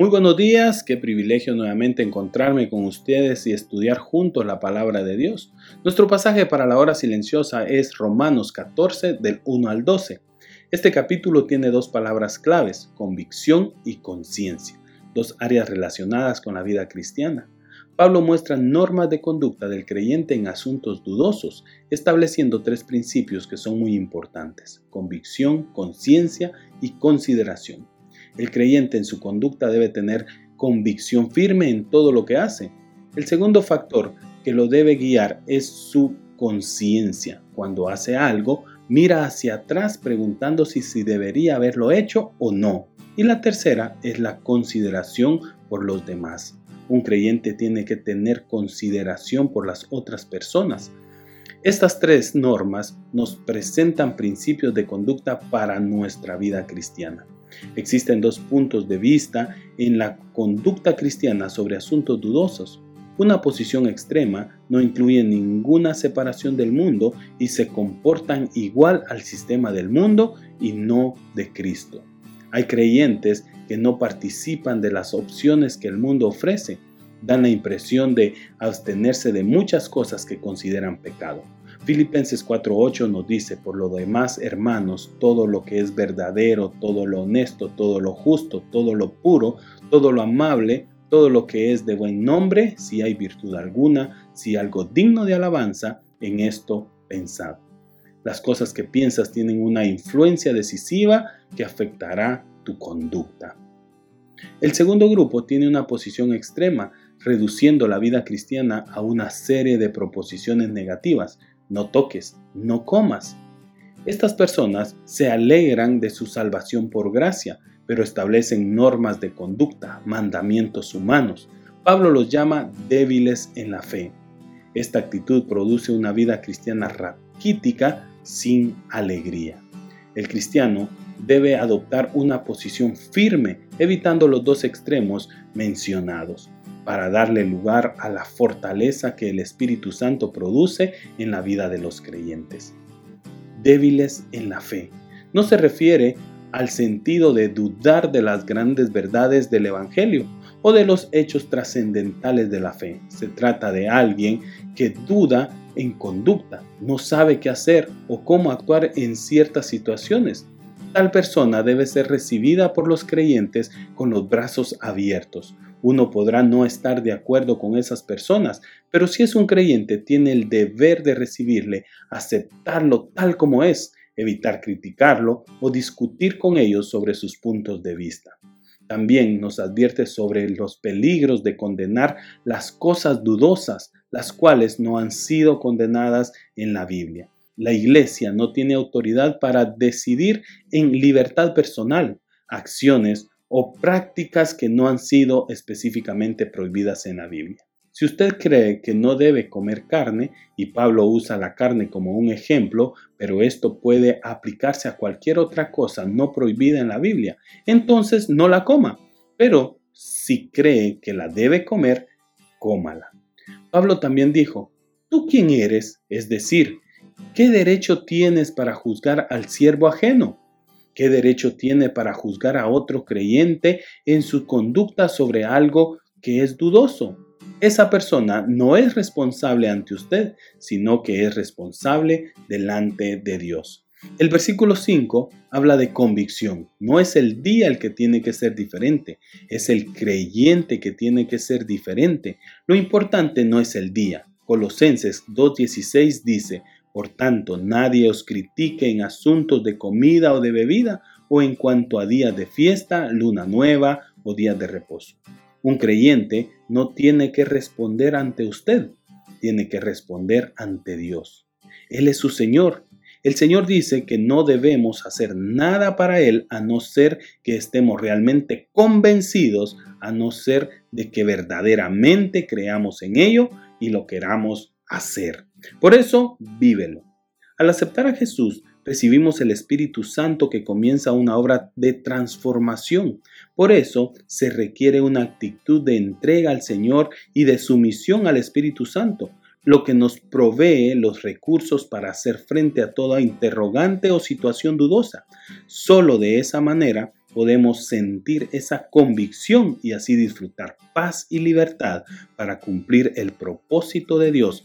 Muy buenos días, qué privilegio nuevamente encontrarme con ustedes y estudiar juntos la palabra de Dios. Nuestro pasaje para la hora silenciosa es Romanos 14 del 1 al 12. Este capítulo tiene dos palabras claves, convicción y conciencia, dos áreas relacionadas con la vida cristiana. Pablo muestra normas de conducta del creyente en asuntos dudosos, estableciendo tres principios que son muy importantes, convicción, conciencia y consideración. El creyente en su conducta debe tener convicción firme en todo lo que hace. El segundo factor que lo debe guiar es su conciencia. Cuando hace algo, mira hacia atrás preguntando si, si debería haberlo hecho o no. Y la tercera es la consideración por los demás. Un creyente tiene que tener consideración por las otras personas. Estas tres normas nos presentan principios de conducta para nuestra vida cristiana. Existen dos puntos de vista en la conducta cristiana sobre asuntos dudosos. Una posición extrema no incluye ninguna separación del mundo y se comportan igual al sistema del mundo y no de Cristo. Hay creyentes que no participan de las opciones que el mundo ofrece, dan la impresión de abstenerse de muchas cosas que consideran pecado. Filipenses 4:8 nos dice, por lo demás, hermanos, todo lo que es verdadero, todo lo honesto, todo lo justo, todo lo puro, todo lo amable, todo lo que es de buen nombre, si hay virtud alguna, si algo digno de alabanza, en esto pensad. Las cosas que piensas tienen una influencia decisiva que afectará tu conducta. El segundo grupo tiene una posición extrema, reduciendo la vida cristiana a una serie de proposiciones negativas, no toques, no comas. Estas personas se alegran de su salvación por gracia, pero establecen normas de conducta, mandamientos humanos. Pablo los llama débiles en la fe. Esta actitud produce una vida cristiana raquítica sin alegría. El cristiano debe adoptar una posición firme, evitando los dos extremos mencionados para darle lugar a la fortaleza que el Espíritu Santo produce en la vida de los creyentes. Débiles en la fe. No se refiere al sentido de dudar de las grandes verdades del Evangelio o de los hechos trascendentales de la fe. Se trata de alguien que duda en conducta, no sabe qué hacer o cómo actuar en ciertas situaciones. Tal persona debe ser recibida por los creyentes con los brazos abiertos, uno podrá no estar de acuerdo con esas personas, pero si es un creyente tiene el deber de recibirle, aceptarlo tal como es, evitar criticarlo o discutir con ellos sobre sus puntos de vista. También nos advierte sobre los peligros de condenar las cosas dudosas, las cuales no han sido condenadas en la Biblia. La Iglesia no tiene autoridad para decidir en libertad personal acciones o prácticas que no han sido específicamente prohibidas en la Biblia. Si usted cree que no debe comer carne, y Pablo usa la carne como un ejemplo, pero esto puede aplicarse a cualquier otra cosa no prohibida en la Biblia, entonces no la coma. Pero si cree que la debe comer, cómala. Pablo también dijo, ¿tú quién eres? Es decir, ¿qué derecho tienes para juzgar al siervo ajeno? ¿Qué derecho tiene para juzgar a otro creyente en su conducta sobre algo que es dudoso? Esa persona no es responsable ante usted, sino que es responsable delante de Dios. El versículo 5 habla de convicción. No es el día el que tiene que ser diferente, es el creyente que tiene que ser diferente. Lo importante no es el día. Colosenses 2.16 dice, por tanto, nadie os critique en asuntos de comida o de bebida o en cuanto a días de fiesta, luna nueva o días de reposo. Un creyente no tiene que responder ante usted, tiene que responder ante Dios. Él es su Señor. El Señor dice que no debemos hacer nada para Él a no ser que estemos realmente convencidos a no ser de que verdaderamente creamos en ello y lo queramos hacer. Por eso, vívelo. Al aceptar a Jesús, recibimos el Espíritu Santo que comienza una obra de transformación. Por eso se requiere una actitud de entrega al Señor y de sumisión al Espíritu Santo, lo que nos provee los recursos para hacer frente a toda interrogante o situación dudosa. Solo de esa manera podemos sentir esa convicción y así disfrutar paz y libertad para cumplir el propósito de Dios